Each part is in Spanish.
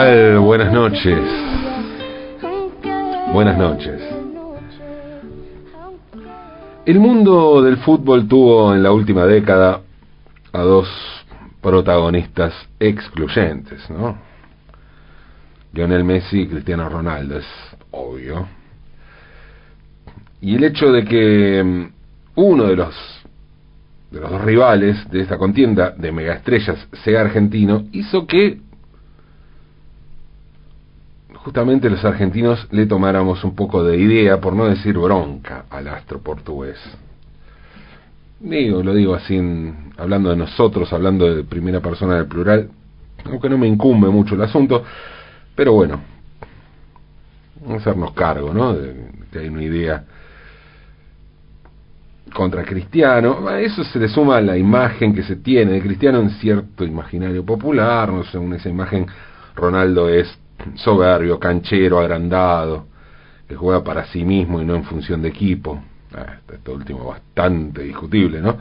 Buenas noches. Buenas noches. El mundo del fútbol tuvo en la última década a dos protagonistas excluyentes, ¿no? Lionel Messi y Cristiano Ronaldo, es obvio. Y el hecho de que mm, uno de los de los dos rivales de esta contienda de megaestrellas sea argentino hizo que justamente los argentinos le tomáramos un poco de idea, por no decir bronca, al astro portugués. Digo, lo digo así, en- hablando de nosotros, hablando de primera persona del plural, aunque no me incumbe mucho el asunto, pero bueno, hacernos cargo, ¿no? De que hay una idea contra Cristiano, a eso se le suma la imagen que se tiene de Cristiano en cierto imaginario popular, no sé, esa imagen Ronaldo es soberbio, canchero, agrandado, que juega para sí mismo y no en función de equipo. Ah, esto último bastante discutible, ¿no?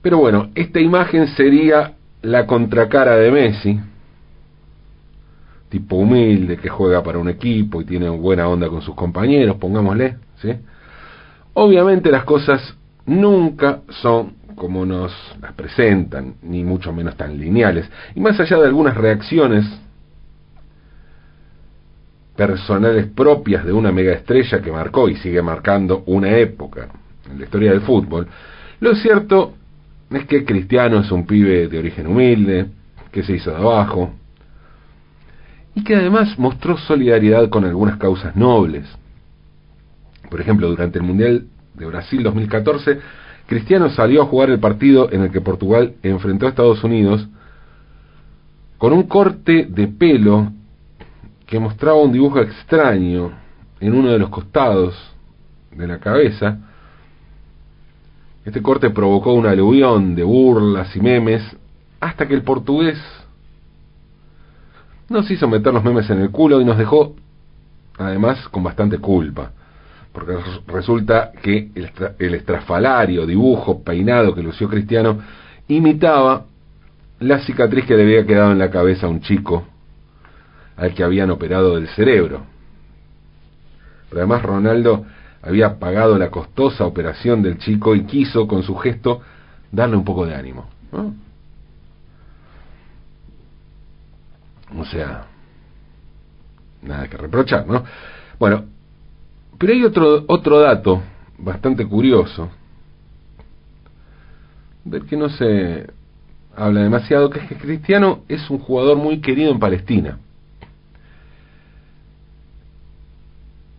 Pero bueno, esta imagen sería la contracara de Messi, tipo humilde, que juega para un equipo y tiene buena onda con sus compañeros, pongámosle, ¿sí? Obviamente las cosas nunca son como nos las presentan, ni mucho menos tan lineales. Y más allá de algunas reacciones personales propias de una mega estrella que marcó y sigue marcando una época en la historia del fútbol, lo cierto es que Cristiano es un pibe de origen humilde, que se hizo de abajo, y que además mostró solidaridad con algunas causas nobles. Por ejemplo, durante el Mundial de Brasil 2014, Cristiano salió a jugar el partido en el que Portugal enfrentó a Estados Unidos con un corte de pelo que mostraba un dibujo extraño en uno de los costados de la cabeza. Este corte provocó un aluvión de burlas y memes hasta que el portugués nos hizo meter los memes en el culo y nos dejó además con bastante culpa porque res- resulta que el, el estrafalario dibujo peinado que lució Cristiano imitaba la cicatriz que le había quedado en la cabeza a un chico al que habían operado del cerebro. Pero además Ronaldo había pagado la costosa operación del chico y quiso con su gesto darle un poco de ánimo. ¿no? O sea, nada que reprochar, ¿no? Bueno, pero hay otro, otro dato bastante curioso, del que no se habla demasiado, que es que Cristiano es un jugador muy querido en Palestina.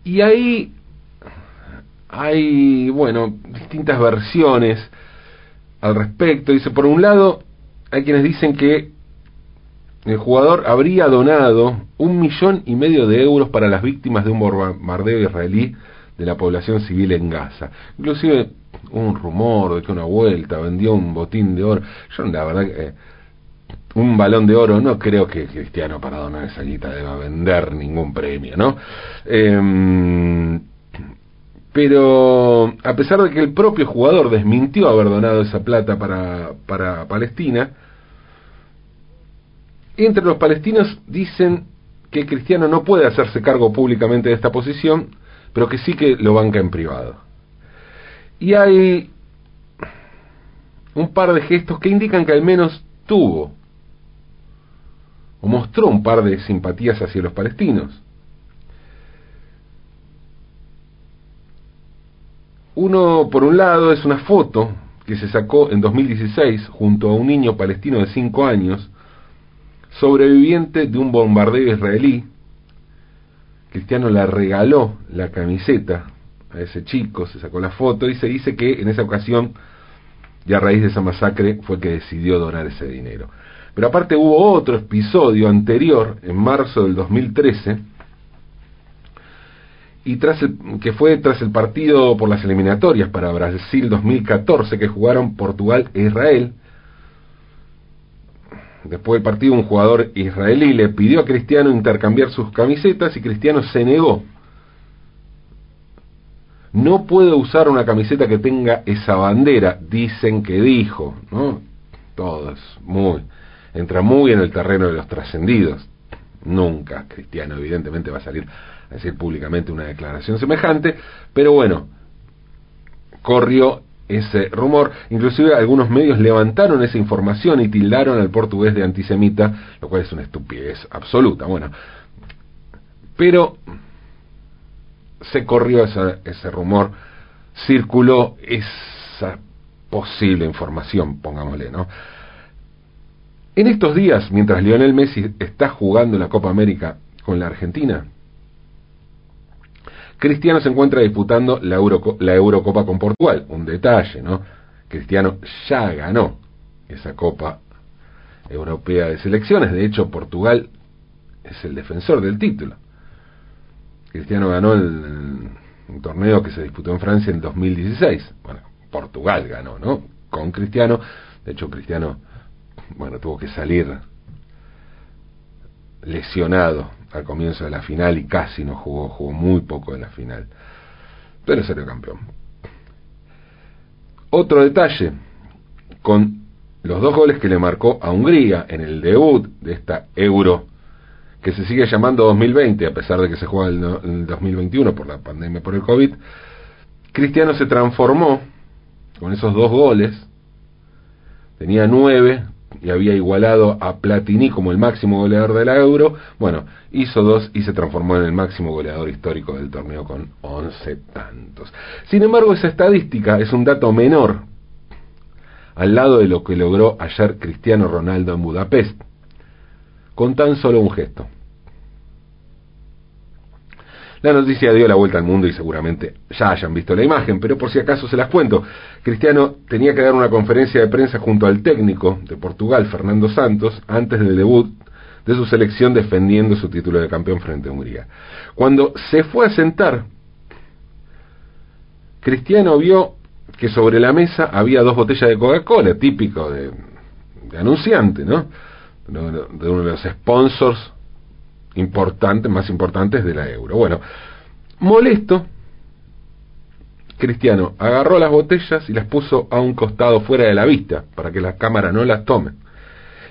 Y ahí hay, bueno, distintas versiones al respecto. Dice, por un lado, hay quienes dicen que el jugador habría donado un millón y medio de euros para las víctimas de un bombardeo israelí de la población civil en Gaza. Inclusive un rumor de que una vuelta vendió un botín de oro. Yo la verdad que eh, un balón de oro no creo que Cristiano para donar esa guita deba vender ningún premio, ¿no? Em, pero a pesar de que el propio jugador desmintió haber donado esa plata para Palestina, entre los palestinos dicen que Cristiano no puede hacerse cargo públicamente de esta posición, pero que sí que lo banca en privado. Y hay un par de gestos que indican que al menos tuvo o mostró un par de simpatías hacia los palestinos. Uno, por un lado, es una foto que se sacó en 2016 junto a un niño palestino de 5 años, sobreviviente de un bombardeo israelí. Cristiano le regaló la camiseta a ese chico, se sacó la foto y se dice que en esa ocasión, y a raíz de esa masacre, fue que decidió donar ese dinero. Pero aparte hubo otro episodio anterior, en marzo del 2013, y tras el, que fue tras el partido por las eliminatorias para Brasil 2014 que jugaron Portugal e Israel. Después del partido un jugador israelí le pidió a Cristiano intercambiar sus camisetas y Cristiano se negó. no puedo usar una camiseta que tenga esa bandera, dicen que dijo, ¿no? Todos, muy, entra muy en el terreno de los trascendidos. Nunca Cristiano evidentemente va a salir a decir públicamente una declaración semejante, pero bueno, corrió ese rumor, inclusive algunos medios levantaron esa información y tildaron al portugués de antisemita, lo cual es una estupidez absoluta. Bueno, pero se corrió ese rumor, circuló esa posible información, pongámosle, ¿no? En estos días, mientras Lionel Messi está jugando la Copa América con la Argentina, Cristiano se encuentra disputando la, Eurocopa con Portugal. Un detalle, ¿no? Cristiano ya ganó esa Copa Europea de Selecciones. De hecho, Portugal es el defensor del título. Cristiano ganó el, un torneo que se disputó en Francia en 2016. Bueno, Portugal ganó, ¿no? Con Cristiano. De hecho, Cristiano, bueno, tuvo que salir lesionado al comienzo de la final y casi no jugó, jugó muy poco en la final. Pero salió campeón. Otro detalle, con los dos goles que le marcó a Hungría en el debut de esta Euro, que se sigue llamando 2020, a pesar de que se juega en el 2021 por la pandemia, por el COVID, Cristiano se transformó con esos dos goles, tenía nueve, y había igualado a Platini como el máximo goleador de la Euro, bueno, hizo dos y se transformó en el máximo goleador histórico del torneo con 11 tantos. Sin embargo, esa estadística es un dato menor al lado de lo que logró ayer Cristiano Ronaldo en Budapest, con tan solo un gesto. La noticia dio la vuelta al mundo y seguramente ya hayan visto la imagen, pero por si acaso se las cuento. Cristiano tenía que dar una conferencia de prensa junto al técnico de Portugal, Fernando Santos, antes del debut de su selección defendiendo su título de campeón frente a Hungría. Cuando se fue a sentar, Cristiano vio que sobre la mesa había dos botellas de Coca-Cola, típico de, anunciante, ¿no? De uno de los sponsors importantes, más importantes de la euro. Bueno, molesto, Cristiano agarró las botellas y las puso a un costado fuera de la vista, para que la cámara no las tome.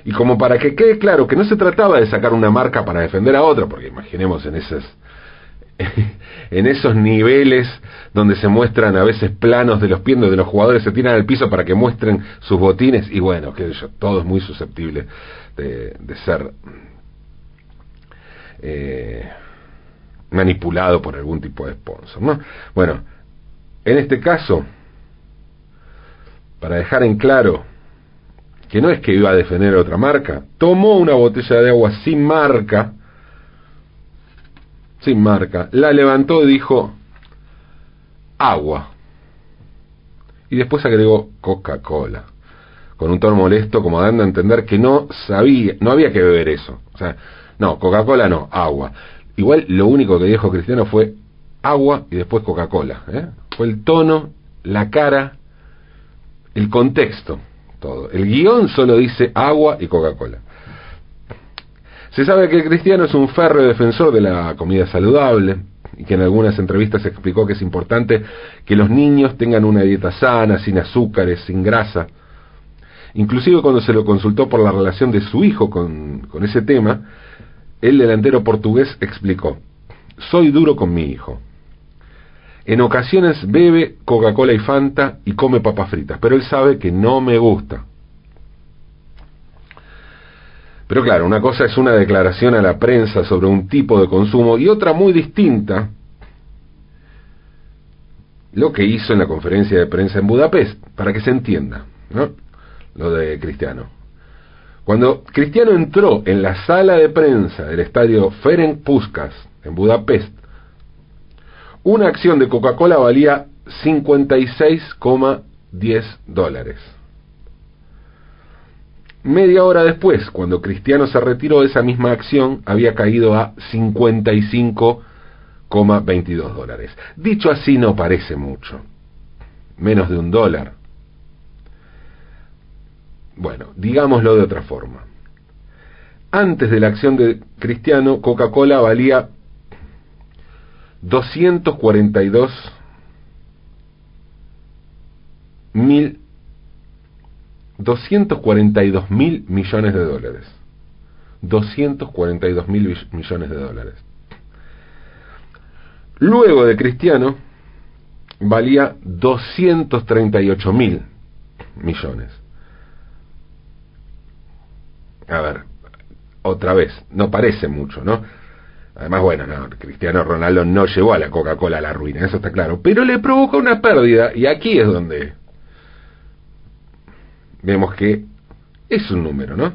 Y como para que quede claro que no se trataba de sacar una marca para defender a otra, porque imaginemos en esas en esos niveles donde se muestran a veces planos de los pies de los jugadores se tiran al piso para que muestren sus botines y bueno, que todo es muy susceptible de, de ser eh, manipulado por algún tipo de sponsor. ¿no? Bueno, en este caso, para dejar en claro que no es que iba a defender otra marca, tomó una botella de agua sin marca, sin marca, la levantó y dijo agua. Y después agregó Coca-Cola, con un tono molesto como dando a entender que no sabía, no había que beber eso. O sea, no, Coca-Cola no, agua. Igual lo único que dijo Cristiano fue agua y después Coca-Cola. ¿eh? Fue el tono, la cara, el contexto, todo. El guion solo dice agua y Coca-Cola. Se sabe que Cristiano es un férreo defensor de la comida saludable y que en algunas entrevistas explicó que es importante que los niños tengan una dieta sana, sin azúcares, sin grasa. Inclusive cuando se lo consultó por la relación de su hijo con, con ese tema, el delantero portugués explicó, soy duro con mi hijo. En ocasiones bebe Coca-Cola y Fanta y come papas fritas, pero él sabe que no me gusta. Pero claro, una cosa es una declaración a la prensa sobre un tipo de consumo y otra muy distinta, lo que hizo en la conferencia de prensa en Budapest, para que se entienda, ¿no? Lo de Cristiano. Cuando Cristiano entró en la sala de prensa del estadio Ferenc Puskas en Budapest, una acción de Coca-Cola valía 56,10 dólares. Media hora después, cuando Cristiano se retiró, esa misma acción había caído a 55,22 dólares. Dicho así no parece mucho, menos de un dólar bueno, digámoslo de otra forma. Antes de la acción de Cristiano, Coca-Cola valía 242 mil 242 mil millones de dólares. 242 mil millones de dólares. Luego de Cristiano, valía 238 mil millones. A ver, otra vez, no parece mucho, ¿no? Además, bueno, no, Cristiano Ronaldo no llevó a la Coca-Cola a la ruina, eso está claro, pero le provocó una pérdida y aquí es donde vemos que es un número, ¿no?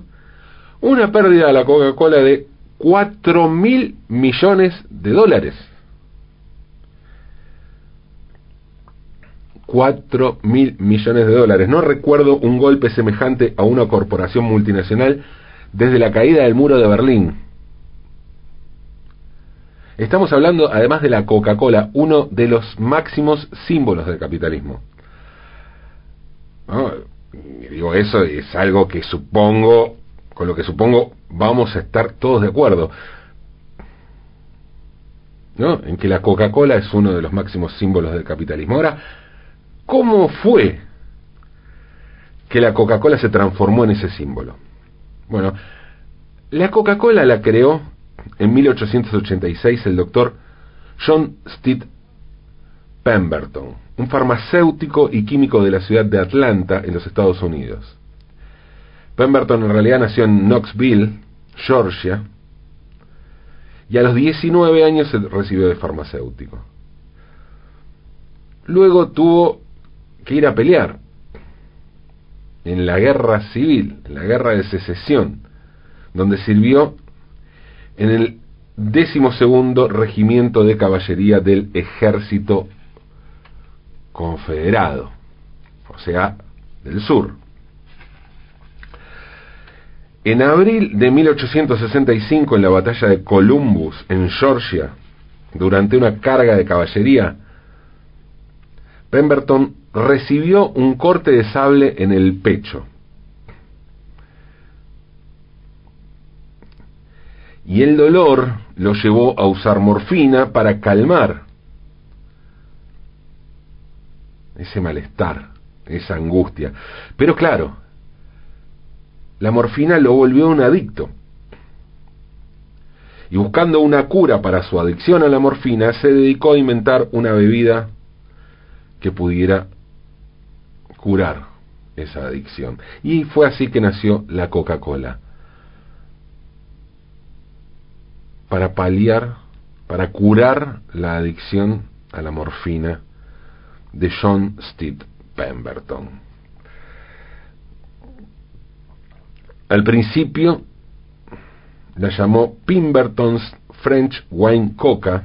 Una pérdida a la Coca-Cola de 4 mil millones de dólares. 4 mil millones de dólares. No recuerdo un golpe semejante a una corporación multinacional desde la caída del muro de Berlín. Estamos hablando, además de la Coca-Cola, uno de los máximos símbolos del capitalismo. Digo, eso es algo que supongo, con lo que supongo vamos a estar todos de acuerdo. ¿No? En que la Coca-Cola es uno de los máximos símbolos del capitalismo. Ahora, ¿cómo fue que la Coca-Cola se transformó en ese símbolo? Bueno, la Coca-Cola la creó en 1886 el doctor John Steed Pemberton, un farmacéutico y químico de la ciudad de Atlanta, en los Estados Unidos. Pemberton en realidad nació en Knoxville, Georgia, y a los 19 años se recibió de farmacéutico. Luego tuvo que ir a pelear en la guerra civil, en la guerra de secesión, donde sirvió en el decimosegundo regimiento de caballería del ejército confederado, o sea, del sur. En abril de 1865, en la batalla de Columbus, en Georgia, durante una carga de caballería, Pemberton recibió un corte de sable en el pecho. Y el dolor lo llevó a usar morfina para calmar ese malestar, esa angustia. Pero claro, la morfina lo volvió un adicto. Y buscando una cura para su adicción a la morfina, se dedicó a inventar una bebida que pudiera curar esa adicción. Y fue así que nació la Coca-Cola. Para paliar, para curar la adicción a la morfina de John Steed Pemberton. Al principio la llamó Pemberton's French Wine Coca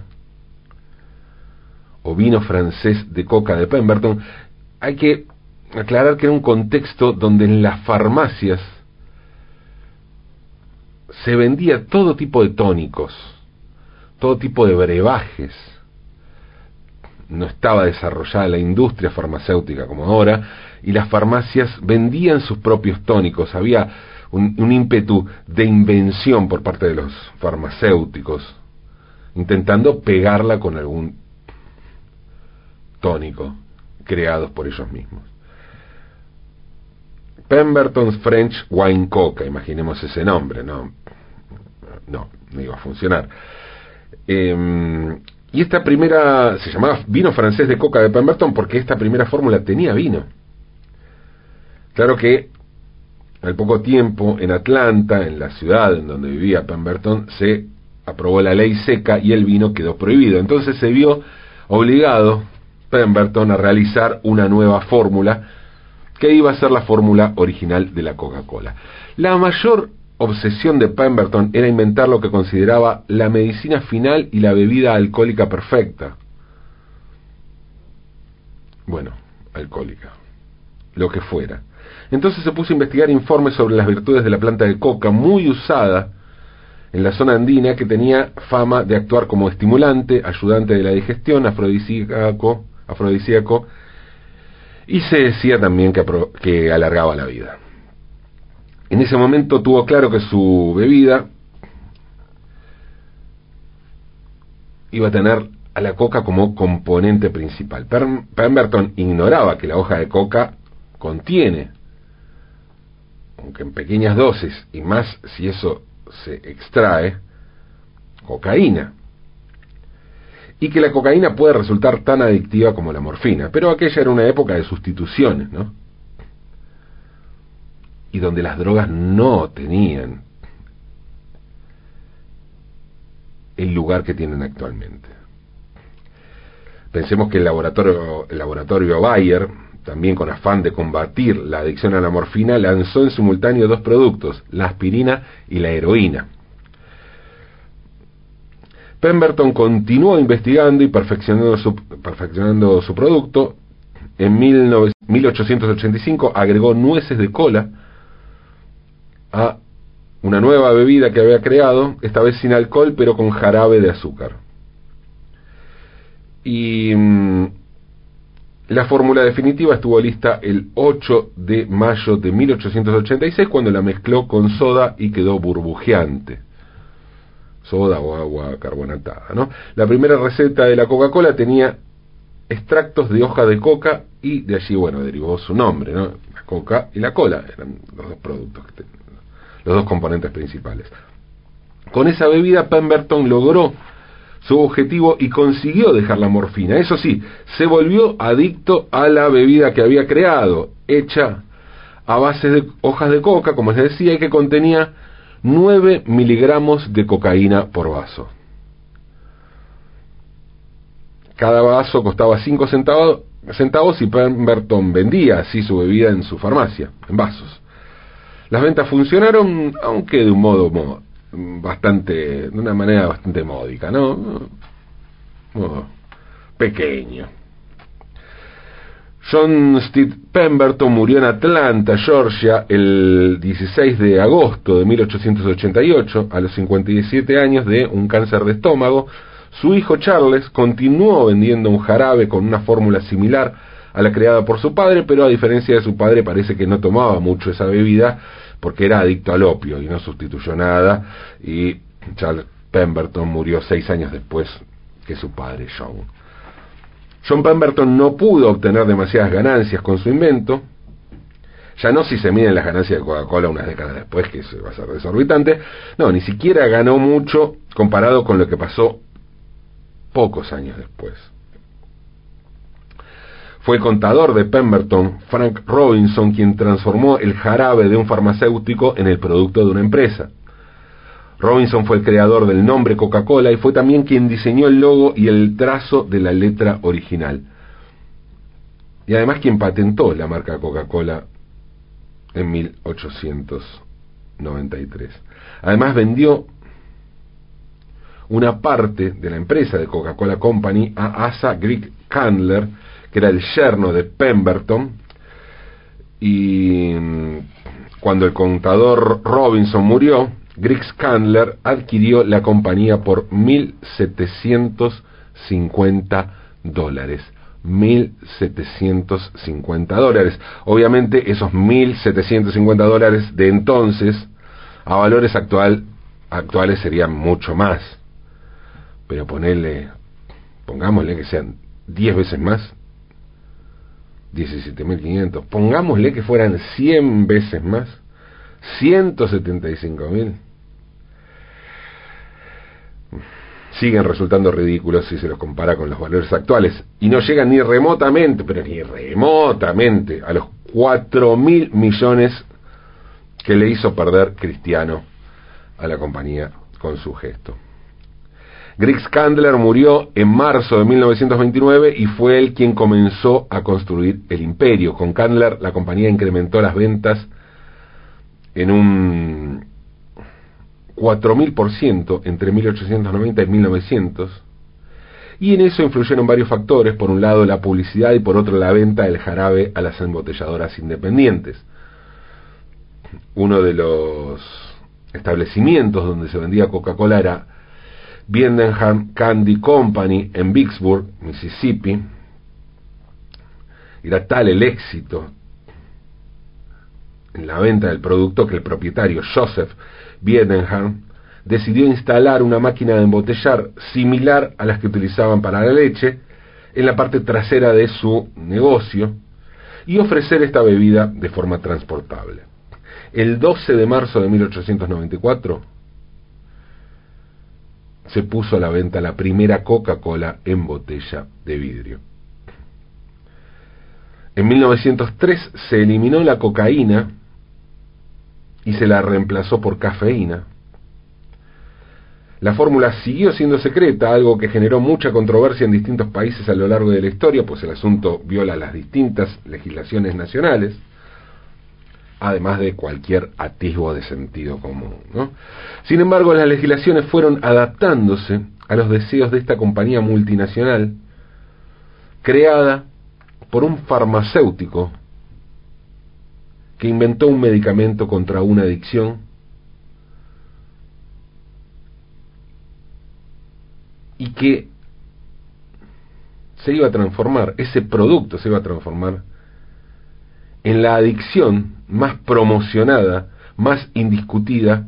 o vino francés de coca de Pemberton. Hay que aclarar que era un contexto donde en las farmacias se vendía todo tipo de tónicos, todo tipo de brebajes. No estaba desarrollada la industria farmacéutica como ahora, y las farmacias vendían sus propios tónicos. Había un, ímpetu de invención por parte de los farmacéuticos, intentando pegarla con algún tónico creados por ellos mismos. Pemberton's French Wine Coca, imaginemos ese nombre, no, no, no iba a funcionar. Em, y esta primera, se llamaba vino francés de coca de Pemberton porque esta primera fórmula tenía vino. Claro que al poco tiempo en Atlanta, en la ciudad en donde vivía Pemberton, se aprobó la ley seca y el vino quedó prohibido. Entonces se vio obligado Pemberton a realizar una nueva fórmula que iba a ser la fórmula original de la Coca-Cola. La mayor obsesión de Pemberton era inventar lo que consideraba la medicina final y la bebida alcohólica perfecta. Bueno, alcohólica, lo que fuera. Entonces se puso a investigar informes sobre las virtudes de la planta de coca, muy usada en la zona andina, que tenía fama de actuar como estimulante, ayudante de la digestión, afrodisíaco, afrodisíaco y se decía también que, que alargaba la vida. En ese momento tuvo claro que su bebida iba a tener a la coca como componente principal. Pemberton ignoraba que la hoja de coca contiene, aunque en pequeñas dosis, y más si eso se extrae, cocaína. Y que la cocaína puede resultar tan adictiva como la morfina, pero aquella era una época de sustituciones, ¿no? Y donde las drogas no tenían el lugar que tienen actualmente. Pensemos que el laboratorio, el laboratorio Bayer, también con afán de combatir la adicción a la morfina, lanzó en simultáneo dos productos, la aspirina y la heroína. Pemberton continuó investigando y perfeccionando su, producto. En 1885 agregó nueces de cola a una nueva bebida que había creado, esta vez sin alcohol, pero con jarabe de azúcar. Y mm, la fórmula definitiva estuvo lista el 8 de mayo de 1886 cuando la mezcló con soda y quedó burbujeante. Soda o agua carbonatada, ¿no? La primera receta de la Coca-Cola tenía extractos de hoja de coca y de allí, bueno, derivó su nombre, ¿no? La coca y la cola eran los dos productos que los dos componentes principales. Con esa bebida Pemberton logró su objetivo y consiguió dejar la morfina. Eso sí, se volvió adicto a la bebida que había creado, hecha a base de hojas de coca, como les decía, y que contenía 9 miligramos de cocaína por vaso. Cada vaso costaba 5 centavos, centavos y Pemberton vendía así su bebida en su farmacia, en vasos. Las ventas funcionaron, aunque de un modo bastante, de una manera bastante módica, ¿no? pequeño. John Steve Pemberton murió en Atlanta, Georgia, el 16 de agosto de 1888, a los 57 años de un cáncer de estómago. Su hijo Charles continuó vendiendo un jarabe con una fórmula similar a la creada por su padre, pero a diferencia de su padre parece que no tomaba mucho esa bebida porque era adicto al opio y no sustituyó nada y Charles Pemberton murió seis años después que su padre John. John Pemberton no pudo obtener demasiadas ganancias con su invento, ya no si se miden las ganancias de Coca-Cola unas décadas después, que eso va a ser desorbitante, no, ni siquiera ganó mucho comparado con lo que pasó pocos años después. Fue el contador de Pemberton, Frank Robinson, quien transformó el jarabe de un farmacéutico en el producto de una empresa. Robinson fue el creador del nombre Coca-Cola y fue también quien diseñó el logo y el trazo de la letra original. Y además quien patentó la marca Coca-Cola en 1893. Además vendió una parte de la empresa de Coca-Cola Company a Asa Greek Candler, que era el yerno de Pemberton, y mm, cuando el contador Robinson murió, Griggs Candler adquirió la compañía por 1.750 dólares. 1.750 dólares. Obviamente esos 1.750 dólares de entonces a valores actual, actuales serían mucho más. Pero ponerle, pongámosle que sean 10 veces más, 17.500. Pongámosle que fueran 100 veces más. 175.000. Siguen resultando ridículos si se los compara con los valores actuales. Y no llegan ni remotamente, pero ni remotamente, a los 4.000 millones que le hizo perder Cristiano a la compañía con su gesto. Griggs Candler murió en marzo de 1929 y fue él quien comenzó a construir el imperio. Con Candler la compañía incrementó las ventas en un 4.000% entre 1890 y 1900. Y en eso influyeron varios factores, por un lado la publicidad y por otro la venta del jarabe a las embotelladoras independientes. Uno de los establecimientos donde se vendía Coca-Cola era Biedenham Candy Company en Vicksburg, Mississippi. Era tal el éxito en la venta del producto que el propietario Joseph Biedenham decidió instalar una máquina de embotellar similar a las que utilizaban para la leche en la parte trasera de su negocio y ofrecer esta bebida de forma transportable. El 12 de marzo de 1894 se puso a la venta la primera Coca-Cola en botella de vidrio. En 1903 se eliminó la cocaína y se la reemplazó por cafeína. La fórmula siguió siendo secreta, algo que generó mucha controversia en distintos países a lo largo de la historia, pues el asunto viola las distintas legislaciones nacionales, además de cualquier atisbo de sentido común. Sin embargo, las legislaciones fueron adaptándose a los deseos de esta compañía multinacional, creada por un farmacéutico que inventó un medicamento contra una adicción y que se iba a transformar, ese producto se iba a transformar en la adicción más promocionada, más indiscutida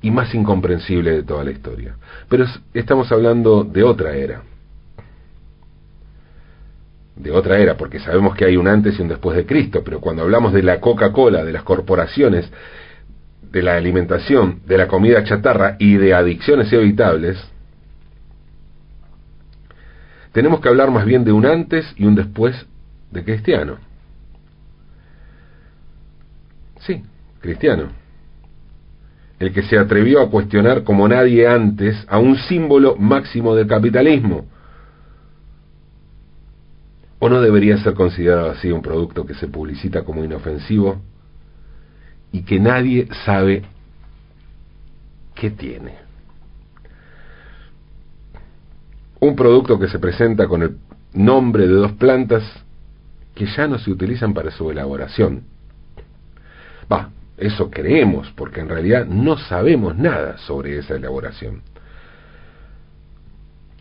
y más incomprensible de toda la historia. Pero estamos hablando de otra era de otra era, porque sabemos que hay un antes y un después de Cristo, pero cuando hablamos de la Coca-Cola, de las corporaciones, de la alimentación, de la comida chatarra y de adicciones evitables, tenemos que hablar más bien de un antes y un después de cristiano. Sí, cristiano. El que se atrevió a cuestionar como nadie antes a un símbolo máximo del capitalismo, ¿O no debería ser considerado así un producto que se publicita como inofensivo y que nadie sabe qué tiene? Un producto que se presenta con el nombre de dos plantas que ya no se utilizan para su elaboración. Va, eso creemos, porque en realidad no sabemos nada sobre esa elaboración.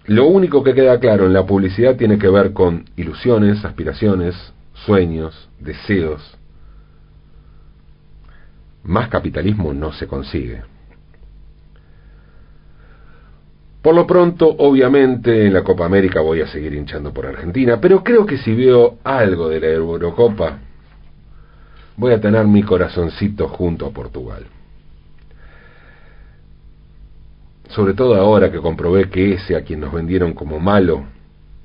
Lo único que queda claro en la publicidad tiene que ver con ilusiones, aspiraciones, sueños, deseos. Más capitalismo no se consigue. Por lo pronto, obviamente, en la Copa América voy a seguir hinchando por Argentina, pero creo que si veo algo de la Eurocopa, voy a tener mi corazoncito junto a Portugal sobre todo ahora que comprobé que ese a quien nos vendieron como malo,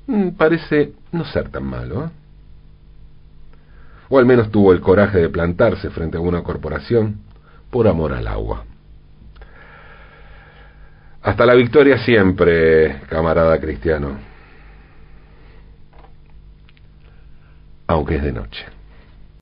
mm, parece no ser tan malo. ¿eh? O al menos tuvo el coraje de plantarse frente a una corporación por amor al agua. Hasta la victoria siempre, camarada cristiano. Aunque es de noche.